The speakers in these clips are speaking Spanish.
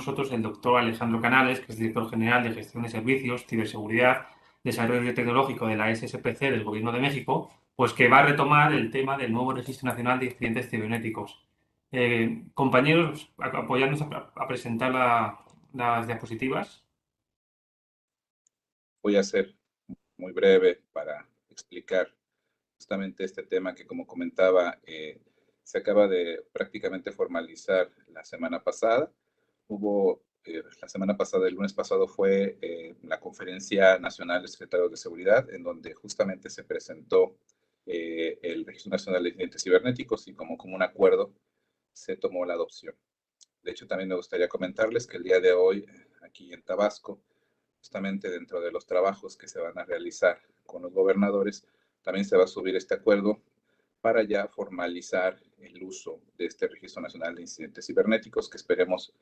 nosotros el doctor Alejandro Canales, que es director general de Gestión de Servicios, Ciberseguridad, Desarrollo Tecnológico de la SSPC del Gobierno de México, pues que va a retomar el tema del nuevo Registro Nacional de Incidentes Cibernéticos. Eh, compañeros, apoyarnos a, presentar las diapositivas. Voy a ser muy breve para explicar justamente este tema que, como comentaba, eh, se acaba de prácticamente formalizar la semana pasada. Hubo, eh, la semana pasada, el lunes pasado, fue eh, la Conferencia Nacional de Secretarios de Seguridad, en donde justamente se presentó el Registro Nacional de Incidentes Cibernéticos y como, como un acuerdo se tomó la adopción. De hecho, también me gustaría comentarles que el día de hoy, aquí en Tabasco, justamente dentro de los trabajos que se van a realizar con los gobernadores, también se va a subir este acuerdo para ya formalizar el uso de este Registro Nacional de Incidentes Cibernéticos que esperemos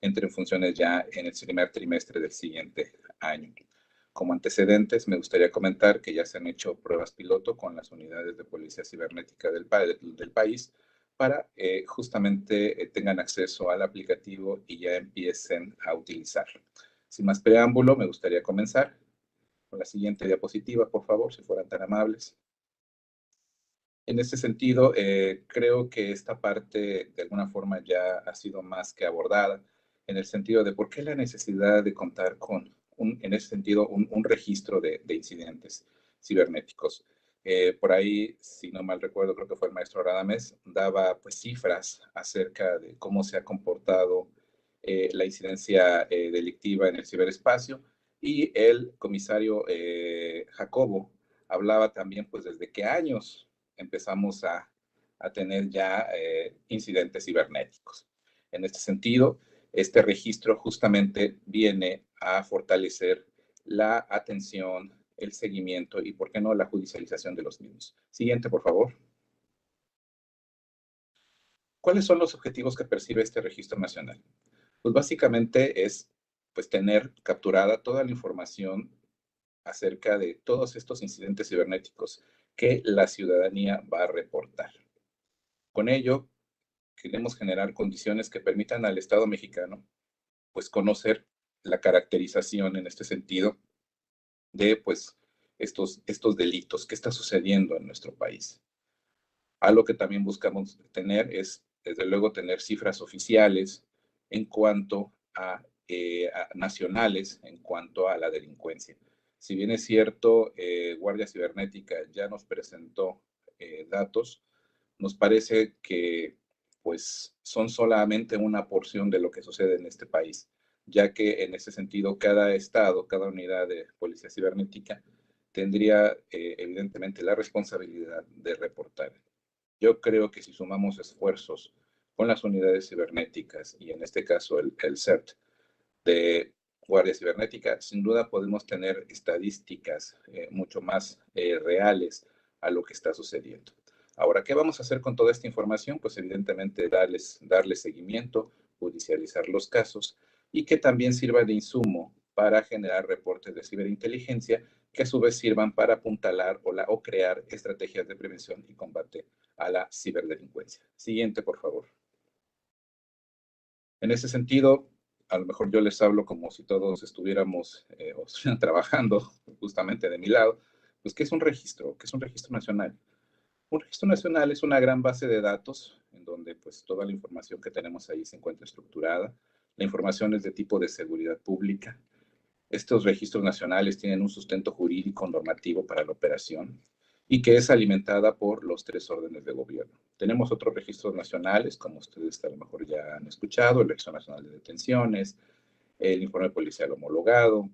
entre en funciones ya en el primer trimestre del siguiente año. Como antecedentes, me gustaría comentar que ya se han hecho pruebas piloto con las unidades de policía cibernética del, del país para eh, justamente eh, tengan acceso al aplicativo y ya empiecen a utilizarlo. Sin más preámbulo, me gustaría comenzar con la siguiente diapositiva, por favor, si fueran tan amables. En este sentido, eh, creo que esta parte de alguna forma ya ha sido más que abordada, en el sentido de por qué la necesidad de contar con, en ese sentido, un, registro de, incidentes cibernéticos. Eh, por ahí, si no mal recuerdo, creo que fue el maestro Radames, daba pues cifras acerca de cómo se ha comportado eh, la incidencia delictiva en el ciberespacio y el comisario eh, Jacobo hablaba también, pues, desde qué años empezamos a, tener ya eh, incidentes cibernéticos. En este sentido, este registro justamente viene a fortalecer la atención, el seguimiento y, ¿por qué no, la judicialización de los mismos. Siguiente, por favor. ¿Cuáles son los objetivos que percibe este registro nacional? Pues básicamente es pues tener capturada toda la información acerca de todos estos incidentes cibernéticos que la ciudadanía va a reportar. Con ello, queremos generar condiciones que permitan al Estado mexicano pues conocer la caracterización en este sentido de pues estos, estos delitos, qué está sucediendo en nuestro país. Algo que también buscamos tener es, desde luego, tener cifras oficiales en cuanto a eh, nacionales en cuanto a la delincuencia. Si bien es cierto, eh, Guardia Cibernética ya nos presentó eh, datos, nos parece que pues son solamente una porción de lo que sucede en este país, ya que en ese sentido cada estado, cada unidad de policía cibernética tendría evidentemente la responsabilidad de reportar. Yo creo que si sumamos esfuerzos con las unidades cibernéticas y en este caso el, el CERT, de Guardia Cibernética, sin duda podemos tener estadísticas eh, mucho más eh, reales a lo que está sucediendo. Ahora, ¿qué vamos a hacer con toda esta información? Pues evidentemente darles, darle seguimiento, judicializar los casos y que también sirva de insumo para generar reportes de ciberinteligencia que a su vez sirvan para apuntalar o, la, o crear estrategias de prevención y combate a la ciberdelincuencia. Siguiente, por favor. En ese sentido, a lo mejor yo les hablo como si todos estuviéramos eh, trabajando justamente de mi lado, pues ¿qué es un registro? ¿Qué es un registro nacional? Un registro nacional es una gran base de datos en donde pues toda la información que tenemos ahí se encuentra estructurada. La información es de tipo de seguridad pública. Estos registros nacionales tienen un sustento jurídico normativo para la operación y que es alimentada por los tres órdenes de gobierno. Tenemos otros registros nacionales, como ustedes a lo mejor ya han escuchado, el Registro Nacional de Detenciones, el Informe Policial Homologado,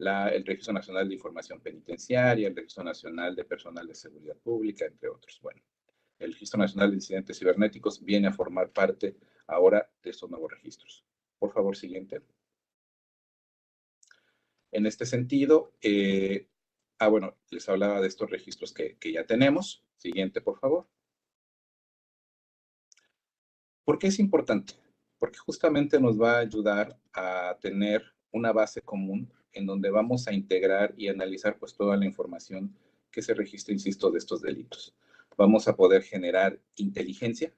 el Registro Nacional de Información Penitenciaria, el Registro Nacional de Personal de Seguridad Pública, entre otros. Bueno, el Registro Nacional de Incidentes Cibernéticos viene a formar parte ahora de estos nuevos registros. Por favor, siguiente. En este sentido, eh, Ah, bueno, les hablaba de estos registros que, ya tenemos. Siguiente, por favor. ¿Por qué es importante? Porque justamente nos va a ayudar a tener una base común en donde vamos a integrar y analizar pues toda la información que se registra, insisto, de estos delitos. Vamos a poder generar inteligencia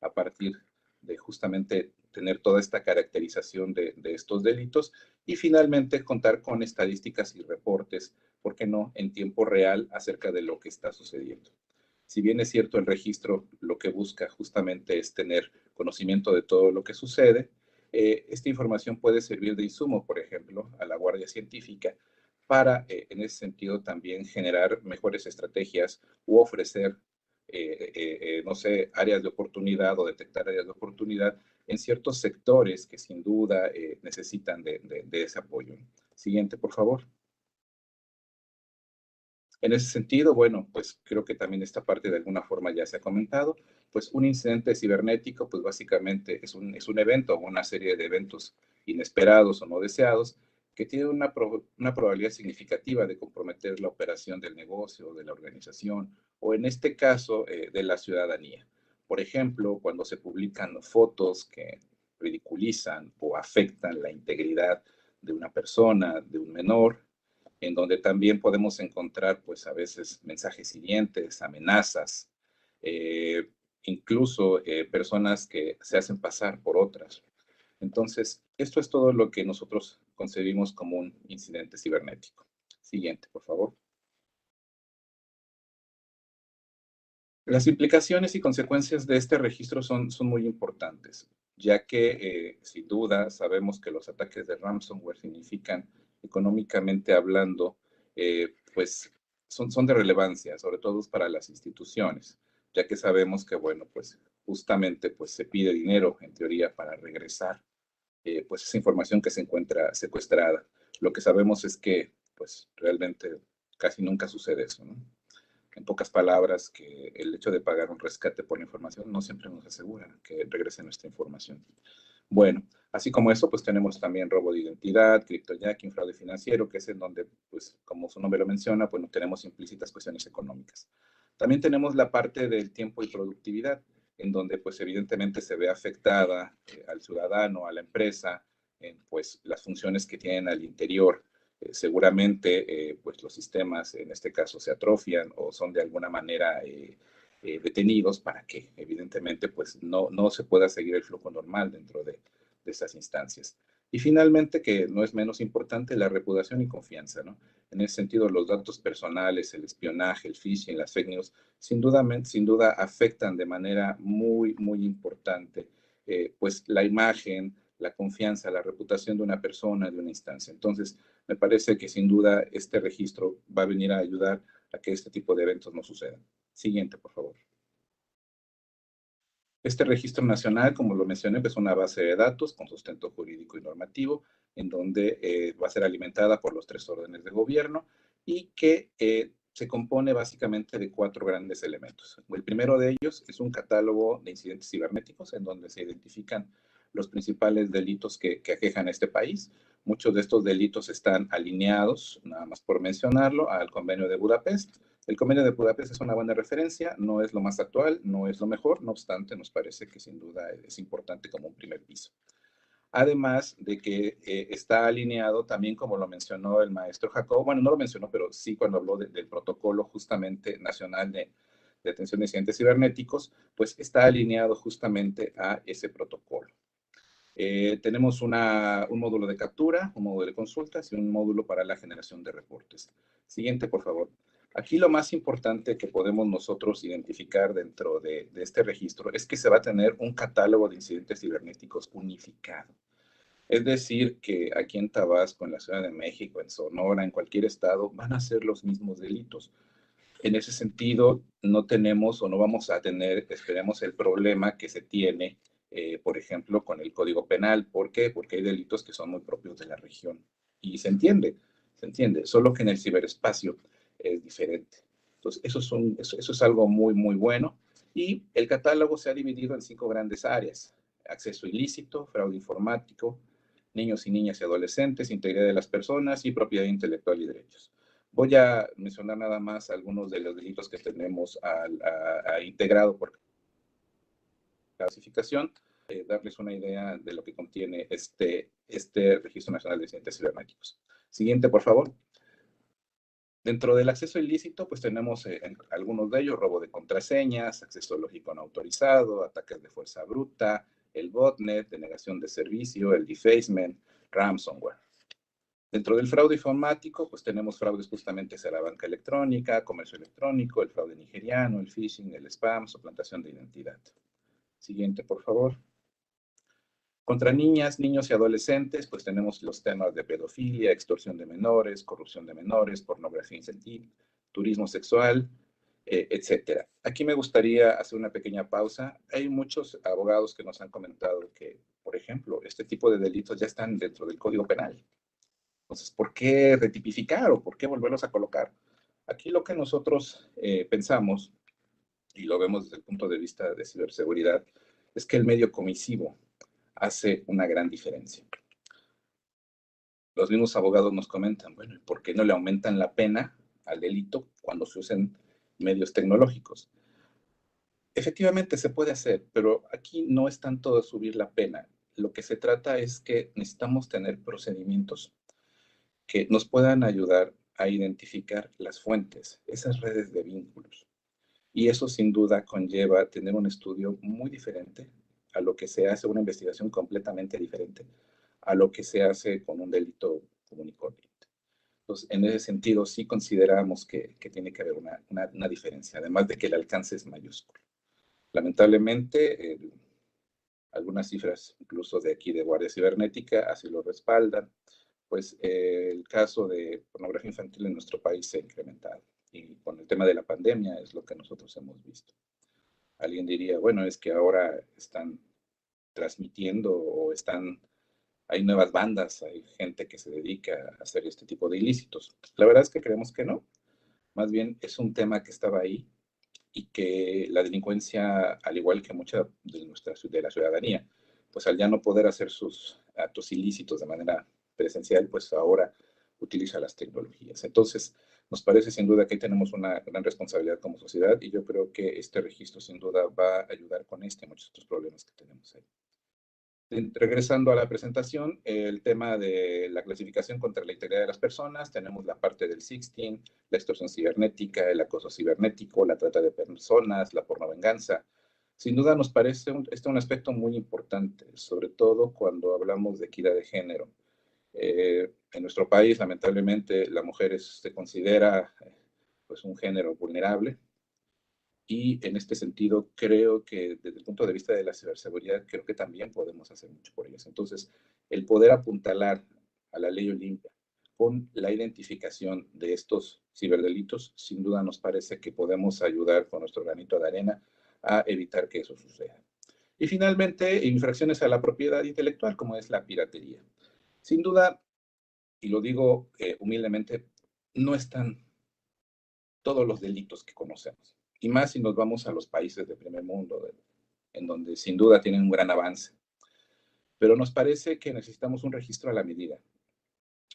a partir de justamente tener toda esta caracterización de, de, estos delitos y finalmente contar con estadísticas y reportes, ¿por qué no?, en tiempo real acerca de lo que está sucediendo. Si bien es cierto, el registro lo que busca justamente es tener conocimiento de todo lo que sucede, eh, esta información puede servir de insumo, por ejemplo, a la Guardia Científica para, eh, en ese sentido, también generar mejores estrategias u ofrecer, eh, no sé, áreas de oportunidad o detectar áreas de oportunidad en ciertos sectores que sin duda necesitan de, de ese apoyo. Siguiente, por favor. En ese sentido, bueno, pues creo que también esta parte de alguna forma ya se ha comentado, pues un incidente cibernético, pues básicamente es un, es un evento o una serie de eventos inesperados o no deseados que tienen una, una probabilidad significativa de comprometer la operación del negocio, de la organización o en este caso eh, de la ciudadanía. Por ejemplo, cuando se publican fotos que ridiculizan o afectan la integridad de una persona, de un menor, en donde también podemos encontrar, pues a veces mensajes hirientes, amenazas, eh, incluso eh, personas que se hacen pasar por otras. Entonces, esto es todo lo que nosotros concebimos como un incidente cibernético. Siguiente, por favor. Las implicaciones y consecuencias de este registro son, son muy importantes, ya que eh, sin duda sabemos que los ataques de ransomware significan económicamente hablando, eh, pues son, son de relevancia, sobre todo para las instituciones, ya que sabemos que, bueno, pues justamente pues se pide dinero en teoría para regresar eh, pues esa información que se encuentra secuestrada. Lo que sabemos es que pues realmente casi nunca sucede eso, ¿no? En pocas palabras, que el hecho de pagar un rescate por información no siempre nos asegura que regrese nuestra información. Bueno, así como eso, pues tenemos también robo de identidad, criptojacking, fraude financiero, que es en donde, pues como su nombre lo menciona, pues no tenemos implícitas cuestiones económicas. También tenemos la parte del tiempo y productividad, en donde pues evidentemente se ve afectada eh, al ciudadano, a la empresa, pues las funciones que tienen al interior. Eh, seguramente eh, pues los sistemas en este caso se atrofian o son de alguna manera eh, detenidos para que evidentemente pues no, no se pueda seguir el flujo normal dentro de, de estas instancias. Y finalmente, que no es menos importante, la reputación y confianza, ¿no? En ese sentido, los datos personales, el espionaje, el phishing, las fake news, sin duda, sin duda afectan de manera muy, muy importante, eh, pues la imagen, la confianza, la reputación de una persona, de una instancia. Entonces, me parece que sin duda este registro va a venir a ayudar a que este tipo de eventos no sucedan. Siguiente, por favor. Este registro nacional, como lo mencioné, es una base de datos con sustento jurídico y normativo, en donde eh, va a ser alimentada por los tres órdenes de gobierno y que eh, se compone básicamente de cuatro grandes elementos. El primero de ellos es un catálogo de incidentes cibernéticos, en donde se identifican los principales delitos que, que aquejan a este país. Muchos de estos delitos están alineados, nada más por mencionarlo, al convenio de Budapest, el convenio de Budapest es una buena referencia, no es lo más actual, no es lo mejor, no obstante, nos parece que sin duda es importante como un primer piso. Además de que eh, está alineado también, como lo mencionó el maestro Jacob, bueno, no lo mencionó, pero sí cuando habló del protocolo justamente nacional de, de atención de incidentes cibernéticos, pues está alineado justamente a ese protocolo. Eh, tenemos un módulo de captura, un módulo de consultas y un módulo para la generación de reportes. Siguiente, por favor. Aquí lo más importante que podemos nosotros identificar dentro de, este registro es que se va a tener un catálogo de incidentes cibernéticos unificado. Es decir, que aquí en Tabasco, en la Ciudad de México, en Sonora, en cualquier estado, van a ser los mismos delitos. En ese sentido, no tenemos o no vamos a tener, esperemos, el problema que se tiene, eh, por ejemplo, con el Código Penal. ¿Por qué? Porque hay delitos que son muy propios de la región. Y se entiende, se entiende, solo que en el ciberespacio es diferente. Entonces, eso, son, eso, es algo muy, muy bueno. Y el catálogo se ha dividido en cinco grandes áreas. Acceso ilícito, fraude informático, niños y niñas y adolescentes, integridad de las personas y propiedad intelectual y derechos. Voy a mencionar nada más algunos de los delitos que tenemos integrado por clasificación, eh, darles una idea de lo que contiene este, este Registro Nacional de Incidentes Cibernéticos. Siguiente, por favor. Dentro del acceso ilícito, pues tenemos eh, algunos de ellos, robo de contraseñas, acceso lógico no autorizado, ataques de fuerza bruta, el botnet, denegación de servicio, el defacement, ransomware. Dentro del fraude informático, pues tenemos fraudes justamente hacia la banca electrónica, comercio electrónico, el fraude nigeriano, el phishing, el spam, suplantación de identidad. Siguiente, por favor. Contra niñas, niños y adolescentes, pues tenemos los temas de pedofilia, extorsión de menores, corrupción de menores, pornografía infantil, turismo sexual, eh, etcétera. Aquí me gustaría hacer una pequeña pausa. Hay muchos abogados que nos han comentado que, por ejemplo, este tipo de delitos ya están dentro del Código Penal. Entonces, ¿por qué retipificar o por qué volverlos a colocar? Aquí lo que nosotros eh, pensamos, y lo vemos desde el punto de vista de ciberseguridad, es que el medio comisivo hace una gran diferencia. Los mismos abogados nos comentan, bueno, ¿por qué no le aumentan la pena al delito cuando se usen medios tecnológicos. Efectivamente se puede hacer, pero aquí no es tanto subir la pena. Lo que se trata es que necesitamos tener procedimientos que nos puedan ayudar a identificar las fuentes, esas redes de vínculos. Y eso sin duda conlleva tener un estudio muy diferente a lo que se hace, una investigación completamente diferente a lo que se hace con un delito común y entonces, en ese sentido, sí consideramos que, tiene que haber una, diferencia, además de que el alcance es mayúsculo. Lamentablemente, algunas cifras, incluso de aquí de Guardia Cibernética, así lo respaldan, pues eh, el caso de pornografía infantil en nuestro país se ha incrementado. Y con el tema de la pandemia es lo que nosotros hemos visto. Alguien diría, bueno, es que ahora están transmitiendo o están hay nuevas bandas, hay gente que se dedica a hacer este tipo de ilícitos. La verdad es que creemos que no. Más bien es un tema que estaba ahí y que la delincuencia, al igual que mucha de nuestra de la ciudadanía, pues al ya no poder hacer sus actos ilícitos de manera presencial, pues ahora utiliza las tecnologías. Entonces, nos parece sin duda que tenemos una gran responsabilidad como sociedad y yo creo que este registro sin duda va a ayudar con este y muchos otros problemas que tenemos ahí. Regresando a la presentación, el tema de la clasificación contra la integridad de las personas, tenemos la parte del 16, la extorsión cibernética, el acoso cibernético, la trata de personas, la pornovenganza. Sin duda nos parece un, este un aspecto muy importante, sobre todo cuando hablamos de equidad de género. Eh, en nuestro país, lamentablemente, la mujer se considera pues, un género vulnerable, y en este sentido, creo que desde el punto de vista de la ciberseguridad, creo que también podemos hacer mucho por ellos. Entonces, el poder apuntalar a la ley Olimpia con la identificación de estos ciberdelitos, sin duda nos parece que podemos ayudar con nuestro granito de arena a evitar que eso suceda. Y finalmente, infracciones a la propiedad intelectual, como es la piratería. Sin duda, y lo digo eh, humildemente, no están todos los delitos que conocemos y más si nos vamos a los países del primer mundo, en donde sin duda tienen un gran avance. Pero nos parece que necesitamos un registro a la medida,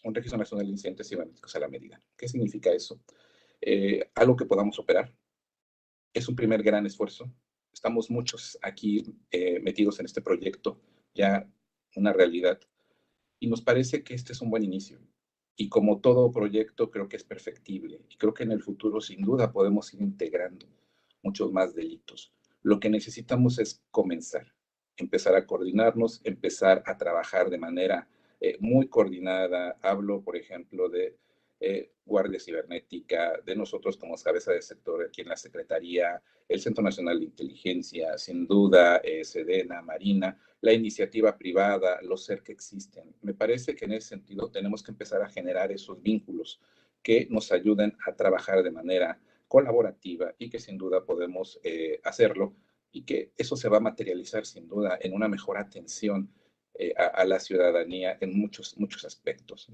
un registro nacional de incidentes cibernéticos a la medida. ¿Qué significa eso? Eh, algo que podamos operar. Es un primer gran esfuerzo. Estamos muchos aquí eh, metidos en este proyecto, ya una realidad. Y nos parece que este es un buen inicio y como todo proyecto creo que es perfectible y creo que en el futuro sin duda podemos ir integrando muchos más delitos. Lo que necesitamos es comenzar, empezar a coordinarnos, empezar a trabajar de manera eh, muy coordinada. Hablo, por ejemplo, de eh, Guardia Cibernética, de nosotros como cabeza de sector aquí en la Secretaría, el Centro Nacional de Inteligencia, sin duda, eh, Sedena, Marina, la iniciativa privada, los ser que existen. Me parece que en ese sentido tenemos que empezar a generar esos vínculos que nos ayuden a trabajar de manera colaborativa y que sin duda podemos eh, hacerlo y que eso se va a materializar sin duda en una mejor atención a, a, la ciudadanía en muchos, muchos aspectos.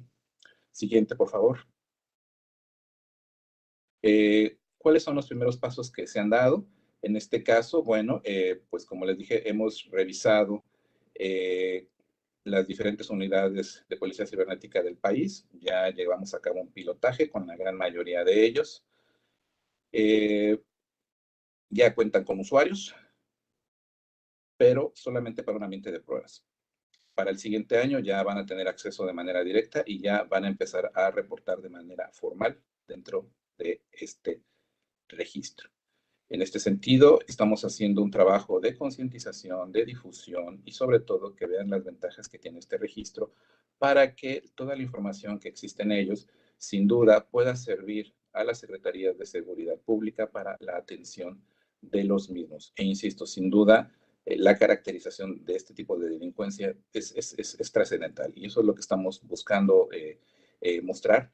Siguiente, por favor. Eh, ¿Cuáles son los primeros pasos que se han dado? En este caso, bueno, eh, pues como les dije, hemos revisado eh, las diferentes unidades de policía cibernética del país. Ya llevamos a cabo un pilotaje con la gran mayoría de ellos. ya cuentan con usuarios, pero solamente para un ambiente de pruebas. Para el siguiente año ya van a tener acceso de manera directa y ya van a empezar a reportar de manera formal dentro de este registro. En este sentido, estamos haciendo un trabajo de concientización, de difusión y sobre todo que vean las ventajas que tiene este registro para que toda la información que existe en ellos, sin duda, pueda servir a las Secretarías de Seguridad Pública para la atención de los mismos. E insisto, sin duda, eh, la caracterización de este tipo de delincuencia es, es, trascendental y eso es lo que estamos buscando eh, eh, mostrar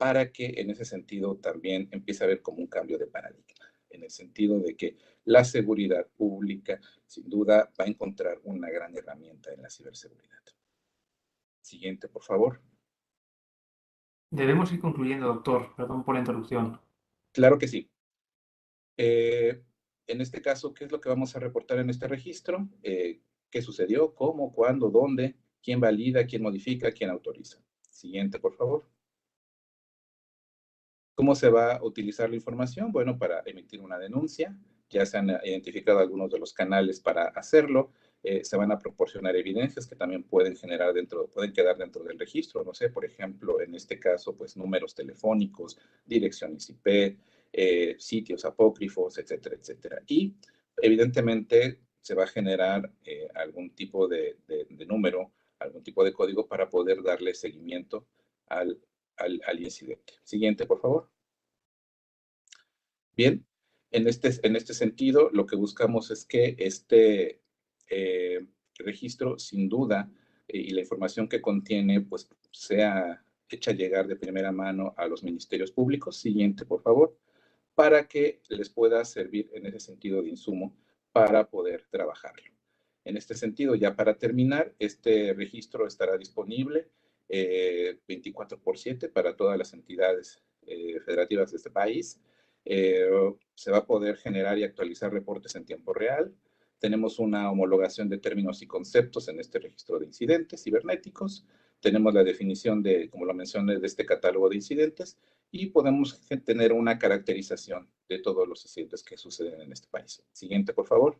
para que en ese sentido también empiece a haber como un cambio de paradigma en el sentido de que la seguridad pública sin duda va a encontrar una gran herramienta en la ciberseguridad. Siguiente, por favor. Debemos ir concluyendo, doctor. Perdón por la interrupción. Claro que sí. Eh, en este caso, ¿qué es lo que vamos a reportar en este registro? Eh, ¿Qué sucedió? ¿Cómo? ¿Cuándo? ¿Dónde? ¿Quién valida? ¿Quién modifica? ¿Quién autoriza? Siguiente, por favor. ¿Cómo se va a utilizar la información? Bueno, para emitir una denuncia, ya se han identificado algunos de los canales para hacerlo, eh, se van a proporcionar evidencias que también pueden generar dentro, pueden quedar dentro del registro, no sé, por ejemplo, en este caso, pues números telefónicos, direcciones IP, eh, sitios apócrifos, etcétera, etcétera. Y evidentemente se va a generar eh, algún tipo de, de, número, algún tipo de código para poder darle seguimiento al, al, incidente. Siguiente, por favor. Bien, en este, en este sentido, lo que buscamos es que este eh, registro, sin duda, eh, y la información que contiene, pues sea hecha llegar de primera mano a los ministerios públicos. Siguiente, por favor, para que les pueda servir en ese sentido de insumo para poder trabajarlo. En este sentido, ya para terminar, este registro estará disponible 24 eh, por 7 para todas las entidades eh, federativas de este país. Eh, se va a poder generar y actualizar reportes en tiempo real. Tenemos una homologación de términos y conceptos en este registro de incidentes cibernéticos. Tenemos la definición de, como lo mencioné, de este catálogo de incidentes y podemos tener una caracterización de todos los incidentes que suceden en este país. Siguiente, por favor.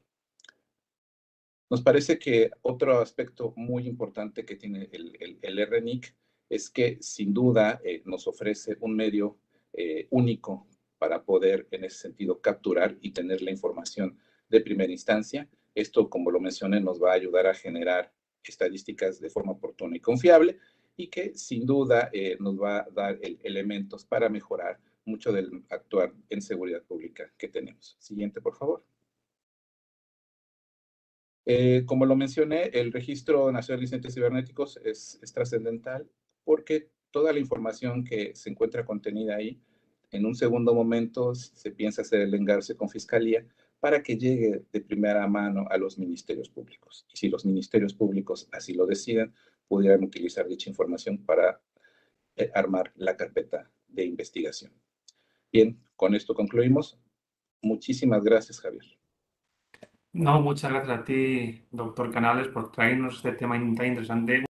Nos parece que otro aspecto muy importante que tiene el, el, RNIC es que sin duda eh, nos ofrece un medio eh, único para poder en ese sentido capturar y tener la información de primera instancia. Esto, como lo mencioné, nos va a ayudar a generar estadísticas de forma oportuna y confiable y que sin duda eh, nos va a dar elementos para mejorar mucho del actuar en seguridad pública que tenemos. Siguiente, por favor. Eh, como lo mencioné, el Registro Nacional de Incidentes Cibernéticos es, trascendental porque toda la información que se encuentra contenida ahí, en un segundo momento se piensa hacer el engarce con Fiscalía para que llegue de primera mano a los ministerios públicos. Y si los ministerios públicos así lo deciden, pudieran utilizar dicha información para eh, armar la carpeta de investigación. Bien, con esto concluimos. Muchísimas gracias, Javier. No, muchas gracias a ti, doctor Canales, por traernos este tema tan interesante.